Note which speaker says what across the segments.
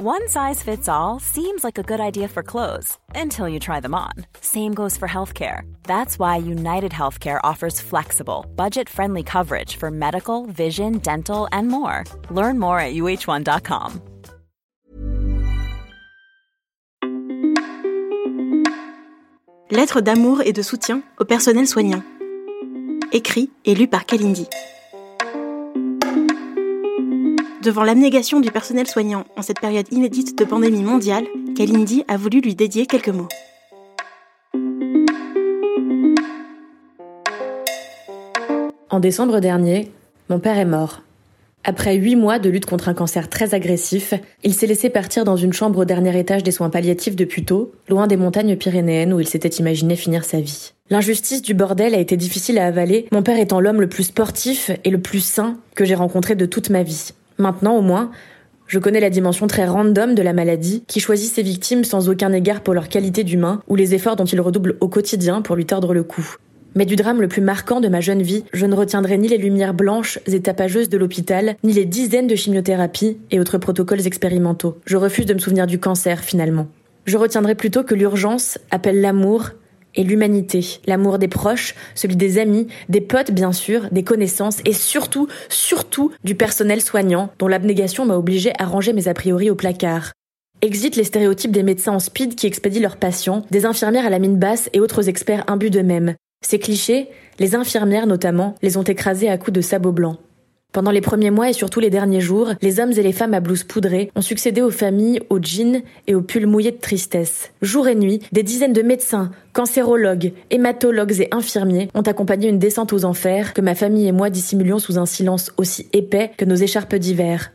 Speaker 1: One size fits all seems like a good idea for clothes until you try them on. Same goes for healthcare. That's why United Healthcare offers flexible, budget friendly coverage for medical, vision, dental, and more. Learn more at uh1.com.
Speaker 2: Lettre d'amour et de soutien au personnel soignant. Écrit et lu par Kalindi. Devant l'abnégation du personnel soignant en cette période inédite de pandémie mondiale, Kalindi a voulu lui dédier quelques mots.
Speaker 3: En décembre dernier, mon père est mort. Après huit mois de lutte contre un cancer très agressif, il s'est laissé partir dans une chambre au dernier étage des soins palliatifs de Puteaux, loin des montagnes pyrénéennes où il s'était imaginé finir sa vie. L'injustice du bordel a été difficile à avaler, mon père étant l'homme le plus sportif et le plus sain que j'ai rencontré de toute ma vie. Maintenant, au moins, je connais la dimension très random de la maladie, qui choisit ses victimes sans aucun égard pour leur qualité d'humain ou les efforts dont il redouble au quotidien pour lui tordre le cou. Mais du drame le plus marquant de ma jeune vie, je ne retiendrai ni les lumières blanches et tapageuses de l'hôpital, ni les dizaines de chimiothérapies et autres protocoles expérimentaux. Je refuse de me souvenir du cancer, finalement. Je retiendrai plutôt que l'urgence appelle l'amour et l'humanité, l'amour des proches, celui des amis, des potes bien sûr, des connaissances et surtout, surtout du personnel soignant dont l'abnégation m'a obligé à ranger mes a priori au placard. Exit les stéréotypes des médecins en speed qui expédient leurs patients, des infirmières à la mine basse et autres experts imbus d'eux-mêmes. Ces clichés, les infirmières notamment, les ont écrasés à coups de sabots blancs. Pendant les premiers mois et surtout les derniers jours, les hommes et les femmes à blouse poudrée ont succédé aux familles, aux jeans et aux pulls mouillés de tristesse. Jour et nuit, des dizaines de médecins, cancérologues, hématologues et infirmiers ont accompagné une descente aux enfers que ma famille et moi dissimulions sous un silence aussi épais que nos écharpes d'hiver.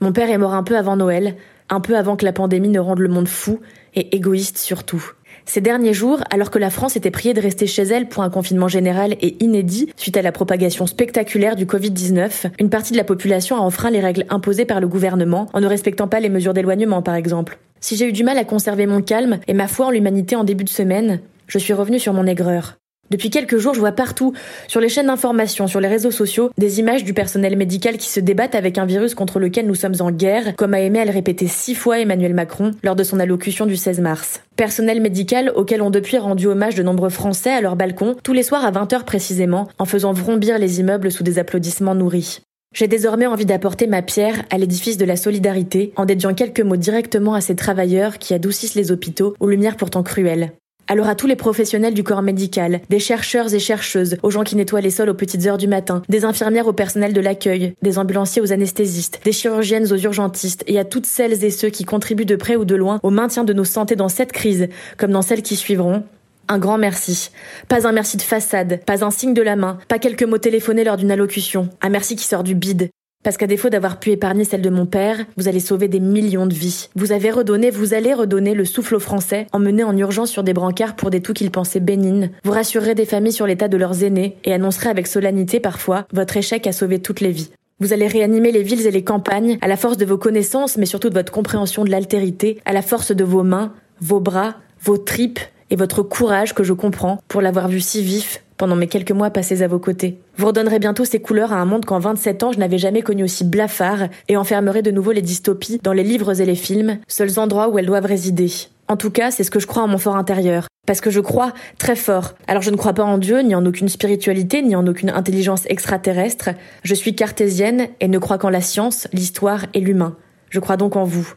Speaker 3: Mon père est mort un peu avant Noël, un peu avant que la pandémie ne rende le monde fou et égoïste surtout. Ces derniers jours, alors que la France était priée de rester chez elle pour un confinement général et inédit suite à la propagation spectaculaire du Covid-19, une partie de la population a enfreint les règles imposées par le gouvernement en ne respectant pas les mesures d'éloignement par exemple. Si j'ai eu du mal à conserver mon calme et ma foi en l'humanité en début de semaine, je suis revenue sur mon aigreur. Depuis quelques jours, je vois partout, sur les chaînes d'information, sur les réseaux sociaux, des images du personnel médical qui se débattent avec un virus contre lequel nous sommes en guerre, comme a aimé à le répéter six fois Emmanuel Macron lors de son allocution du 16 mars. Personnel médical auquel ont depuis rendu hommage de nombreux Français à leur balcon, tous les soirs à 20h précisément, en faisant vrombir les immeubles sous des applaudissements nourris. J'ai désormais envie d'apporter ma pierre à l'édifice de la solidarité en dédiant quelques mots directement à ces travailleurs qui adoucissent les hôpitaux aux lumières pourtant cruelles. Alors à tous les professionnels du corps médical, des chercheurs et chercheuses, aux gens qui nettoient les sols aux petites heures du matin, des infirmières au personnel de l'accueil, des ambulanciers aux anesthésistes, des chirurgiennes aux urgentistes, et à toutes celles et ceux qui contribuent de près ou de loin au maintien de nos santé dans cette crise, comme dans celles qui suivront, un grand merci. Pas un merci de façade, pas un signe de la main, pas quelques mots téléphonés lors d'une allocution. Un merci qui sort du bide, parce qu'à défaut d'avoir pu épargner celle de mon père, vous allez sauver des millions de vies. Vous avez redonné, vous allez redonner le souffle aux Français, emmenés en urgence sur des brancards pour des toux qu'ils pensaient bénignes. Vous rassurerez des familles sur l'état de leurs aînés et annoncerez avec solennité parfois votre échec à sauver toutes les vies. Vous allez réanimer les villes et les campagnes à la force de vos connaissances, mais surtout de votre compréhension de l'altérité, à la force de vos mains, vos bras, vos tripes et votre courage que je comprends pour l'avoir vu si vif pendant mes quelques mois passés à vos côtés. Vous redonnerez bientôt ces couleurs à un monde qu'en 27 ans je n'avais jamais connu aussi blafard et enfermerez de nouveau les dystopies dans les livres et les films, seuls endroits où elles doivent résider. En tout cas, c'est ce que je crois en mon fort intérieur. Parce que je crois très fort. Alors je ne crois pas en Dieu, ni en aucune spiritualité, ni en aucune intelligence extraterrestre. Je suis cartésienne et ne crois qu'en la science, l'histoire et l'humain. Je crois donc en vous.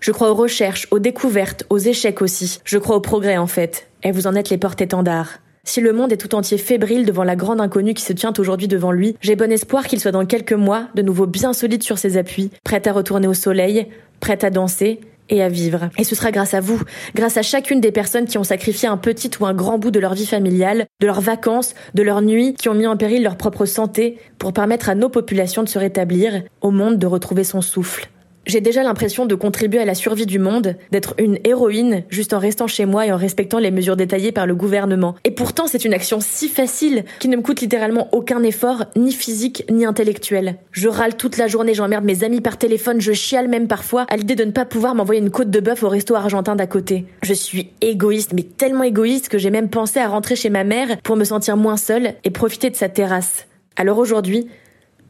Speaker 3: Je crois aux recherches, aux découvertes, aux échecs aussi. Je crois au progrès en fait. Et vous en êtes les porte-étendards. Si le monde est tout entier fébrile devant la grande inconnue qui se tient aujourd'hui devant lui, j'ai bon espoir qu'il soit dans quelques mois de nouveau bien solide sur ses appuis, prêt à retourner au soleil, prêt à danser et à vivre. Et ce sera grâce à vous, grâce à chacune des personnes qui ont sacrifié un petit ou un grand bout de leur vie familiale, de leurs vacances, de leurs nuits, qui ont mis en péril leur propre santé pour permettre à nos populations de se rétablir, au monde de retrouver son souffle. J'ai déjà l'impression de contribuer à la survie du monde, d'être une héroïne juste en restant chez moi et en respectant les mesures détaillées par le gouvernement. Et pourtant, c'est une action si facile qui ne me coûte littéralement aucun effort, ni physique, ni intellectuel. Je râle toute la journée, j'emmerde mes amis par téléphone, je chiale même parfois à l'idée de ne pas pouvoir m'envoyer une côte de bœuf au resto argentin d'à côté. Je suis égoïste, mais tellement égoïste que j'ai même pensé à rentrer chez ma mère pour me sentir moins seule et profiter de sa terrasse. Alors aujourd'hui,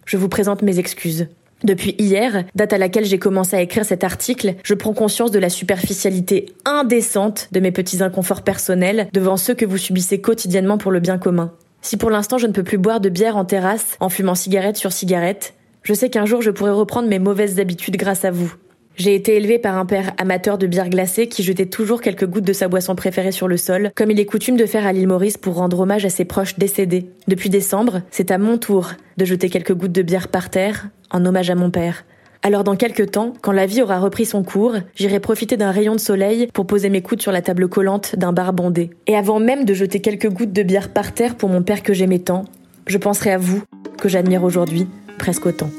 Speaker 3: je vous présente mes excuses. Depuis hier, date à laquelle j'ai commencé à écrire cet article, je prends conscience de la superficialité indécente de mes petits inconforts personnels devant ceux que vous subissez quotidiennement pour le bien commun. Si pour l'instant je ne peux plus boire de bière en terrasse en fumant cigarette sur cigarette, je sais qu'un jour je pourrai reprendre mes mauvaises habitudes grâce à vous. J'ai été élevée par un père amateur de bière glacée qui jetait toujours quelques gouttes de sa boisson préférée sur le sol, comme il est coutume de faire à l'île Maurice pour rendre hommage à ses proches décédés. Depuis décembre, c'est à mon tour de jeter quelques gouttes de bière par terre, en hommage à mon père. Alors dans quelques temps, quand la vie aura repris son cours, j'irai profiter d'un rayon de soleil pour poser mes coudes sur la table collante d'un bar bondé. Et avant même de jeter quelques gouttes de bière par terre pour mon père que j'aimais tant, je penserai à vous, que j'admire aujourd'hui presque autant.